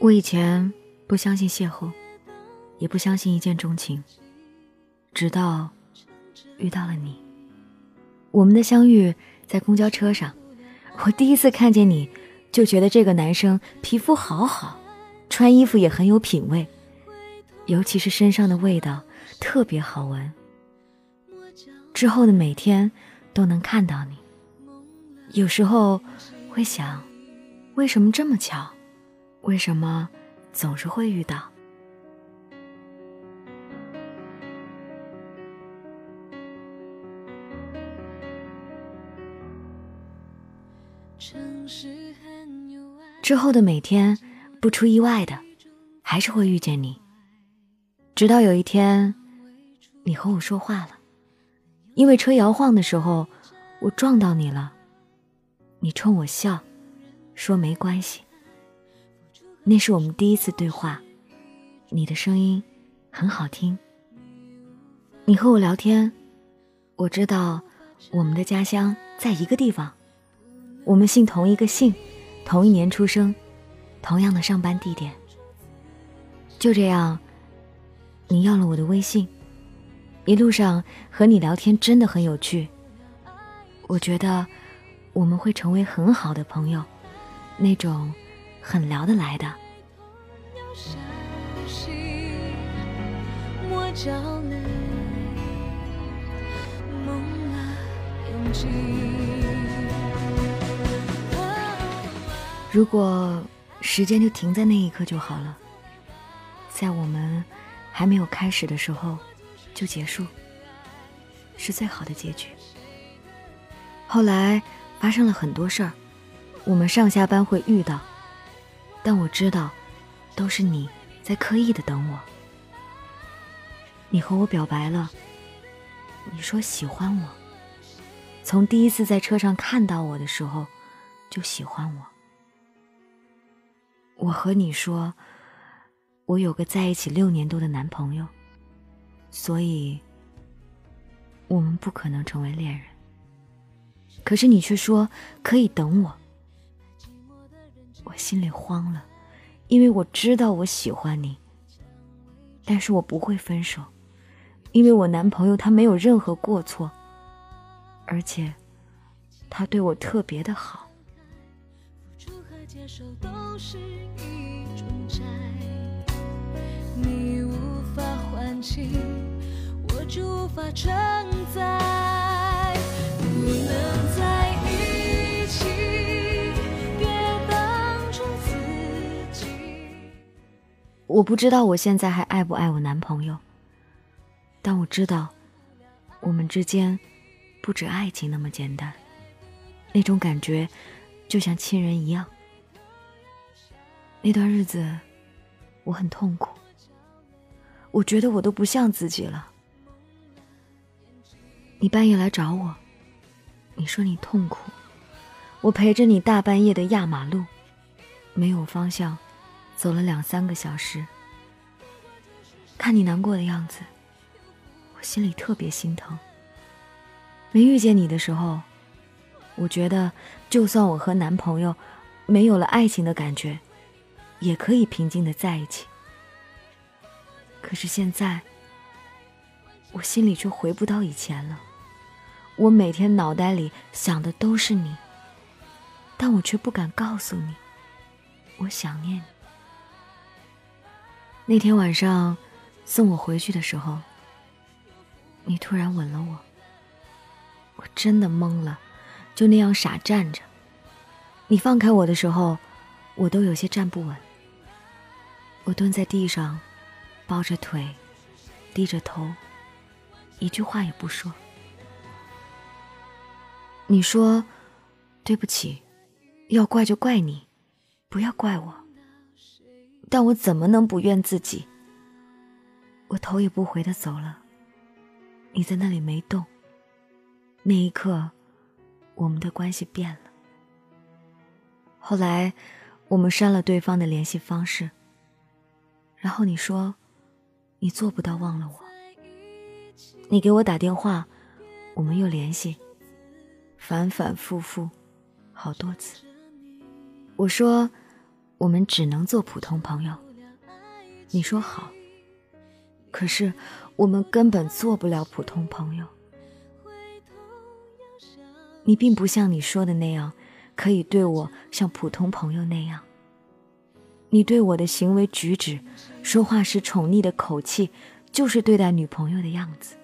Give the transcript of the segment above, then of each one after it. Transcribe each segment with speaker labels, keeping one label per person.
Speaker 1: 我以前不相信邂逅，也不相信一见钟情，直到遇到了你。我们的相遇在公交车上，我第一次看见你，就觉得这个男生皮肤好好，穿衣服也很有品味，尤其是身上的味道特别好闻。之后的每天都能看到你，有时候会想，为什么这么巧？为什么总是会遇到？之后的每天，不出意外的，还是会遇见你。直到有一天，你和我说话了，因为车摇晃的时候，我撞到你了。你冲我笑，说没关系。那是我们第一次对话，你的声音很好听。你和我聊天，我知道我们的家乡在一个地方，我们姓同一个姓，同一年出生，同样的上班地点。就这样，你要了我的微信，一路上和你聊天真的很有趣。我觉得我们会成为很好的朋友，那种。很聊得来的。如果时间就停在那一刻就好了，在我们还没有开始的时候就结束，是最好的结局。后来发生了很多事儿，我们上下班会遇到。但我知道，都是你在刻意的等我。你和我表白了，你说喜欢我，从第一次在车上看到我的时候就喜欢我。我和你说，我有个在一起六年多的男朋友，所以我们不可能成为恋人。可是你却说可以等我。我心里慌了，因为我知道我喜欢你，但是我不会分手，因为我男朋友他没有任何过错，而且他对我特别的好。我就无法承载，不能再。我不知道我现在还爱不爱我男朋友，但我知道，我们之间不止爱情那么简单，那种感觉就像亲人一样。那段日子我很痛苦，我觉得我都不像自己了。你半夜来找我，你说你痛苦，我陪着你大半夜的压马路，没有方向。走了两三个小时，看你难过的样子，我心里特别心疼。没遇见你的时候，我觉得就算我和男朋友没有了爱情的感觉，也可以平静的在一起。可是现在，我心里却回不到以前了。我每天脑袋里想的都是你，但我却不敢告诉你，我想念你。那天晚上，送我回去的时候，你突然吻了我。我真的懵了，就那样傻站着。你放开我的时候，我都有些站不稳。我蹲在地上，抱着腿，低着头，一句话也不说。你说：“对不起，要怪就怪你，不要怪我。”但我怎么能不怨自己？我头也不回的走了，你在那里没动。那一刻，我们的关系变了。后来，我们删了对方的联系方式。然后你说，你做不到忘了我。你给我打电话，我们又联系，反反复复，好多次。我说。我们只能做普通朋友。你说好，可是我们根本做不了普通朋友。你并不像你说的那样，可以对我像普通朋友那样。你对我的行为举止、说话时宠溺的口气，就是对待女朋友的样子。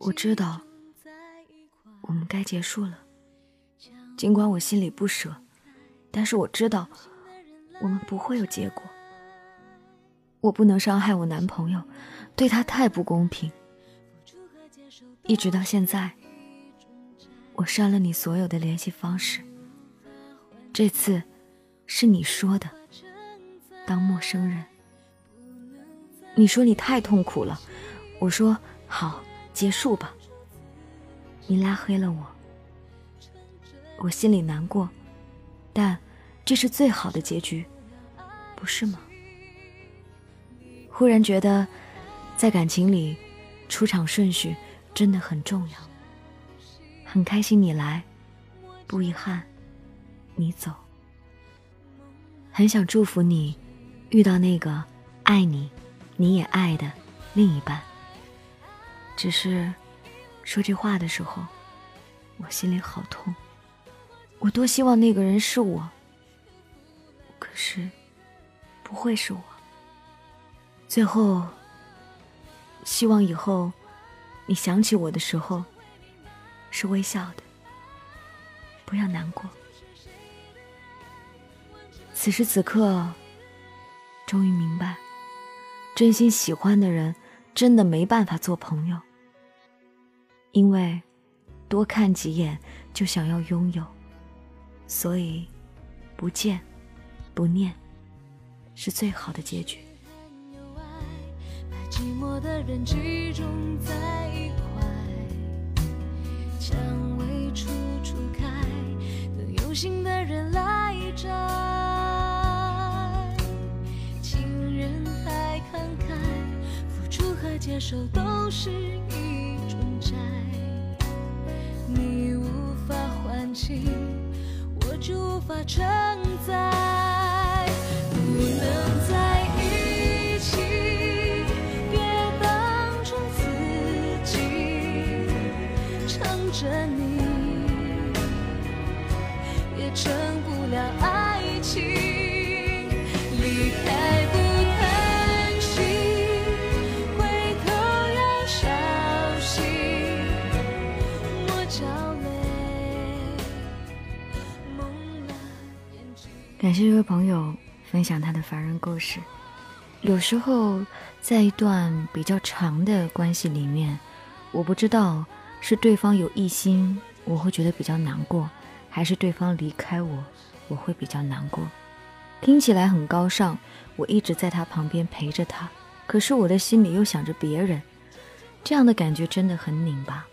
Speaker 1: 我知道，我们该结束了。尽管我心里不舍，但是我知道，我们不会有结果。我不能伤害我男朋友，对他太不公平。一直到现在，我删了你所有的联系方式。这次，是你说的，当陌生人。你说你太痛苦了，我说好，结束吧。你拉黑了我，我心里难过，但这是最好的结局，不是吗？忽然觉得，在感情里，出场顺序真的很重要。很开心你来，不遗憾你走。很想祝福你，遇到那个爱你。你也爱的另一半，只是说这话的时候，我心里好痛。我多希望那个人是我，可是不会是我。最后，希望以后你想起我的时候是微笑的，不要难过。此时此刻，终于明白。真心喜欢的人，真的没办法做朋友。因为多看几眼就想要拥有，所以不见不念是最好的结局。寂寞的人集中在一块，蔷薇处处开，等有心的人来摘。接受都是一种债，你无法还清，我就无法承载。不能在一起，别当成自己，撑着你，也撑不了爱情。离开感谢这位朋友分享他的凡人故事。有时候，在一段比较长的关系里面，我不知道是对方有异心，我会觉得比较难过，还是对方离开我，我会比较难过。听起来很高尚，我一直在他旁边陪着他，可是我的心里又想着别人，这样的感觉真的很拧巴。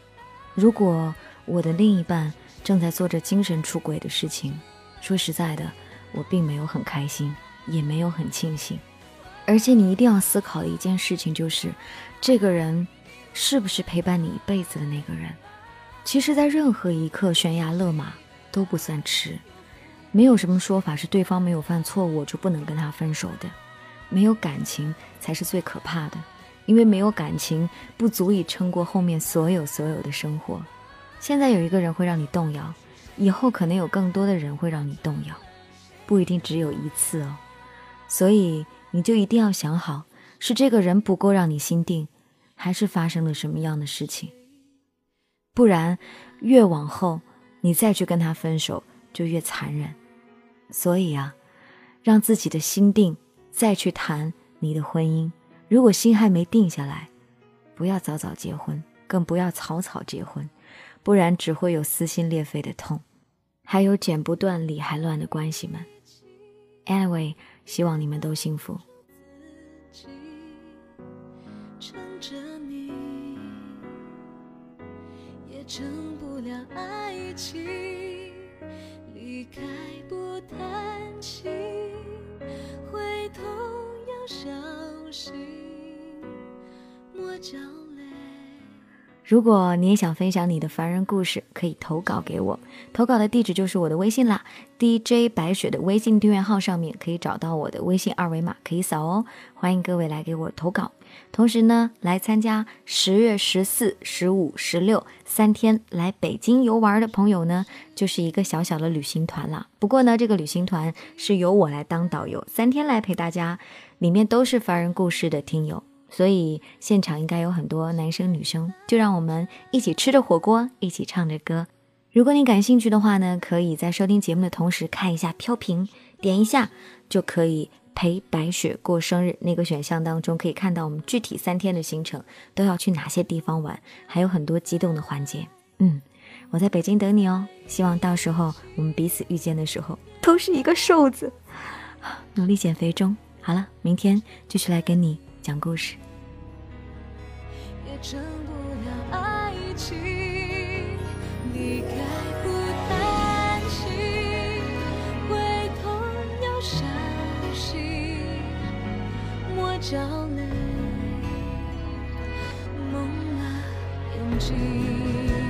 Speaker 1: 如果我的另一半正在做着精神出轨的事情，说实在的。我并没有很开心，也没有很庆幸，而且你一定要思考的一件事情就是，这个人是不是陪伴你一辈子的那个人？其实，在任何一刻悬崖勒马都不算迟，没有什么说法是对方没有犯错误就不能跟他分手的，没有感情才是最可怕的，因为没有感情不足以撑过后面所有所有的生活。现在有一个人会让你动摇，以后可能有更多的人会让你动摇。不一定只有一次哦，所以你就一定要想好，是这个人不够让你心定，还是发生了什么样的事情？不然，越往后你再去跟他分手就越残忍。所以啊，让自己的心定，再去谈你的婚姻。如果心还没定下来，不要早早结婚，更不要草草结婚，不然只会有撕心裂肺的痛，还有剪不断理还乱的关系们。Anyway，希望你们都幸福。撑着你，也撑不了爱情，离开不叹息，回头要小心，莫叫如果你也想分享你的凡人故事，可以投稿给我。投稿的地址就是我的微信啦，DJ 白雪的微信订阅号上面可以找到我的微信二维码，可以扫哦。欢迎各位来给我投稿。同时呢，来参加十月十四、十五、十六三天来北京游玩的朋友呢，就是一个小小的旅行团了。不过呢，这个旅行团是由我来当导游，三天来陪大家，里面都是凡人故事的听友。所以现场应该有很多男生女生，就让我们一起吃着火锅，一起唱着歌。如果你感兴趣的话呢，可以在收听节目的同时看一下飘屏，点一下就可以陪白雪过生日。那个选项当中可以看到我们具体三天的行程都要去哪些地方玩，还有很多激动的环节。嗯，我在北京等你哦，希望到时候我们彼此遇见的时候都是一个瘦子，努力减肥中。好了，明天继续来跟你。讲故事。
Speaker 2: 也成不了爱情你开不担心会痛又伤心莫叫泪蒙了眼睛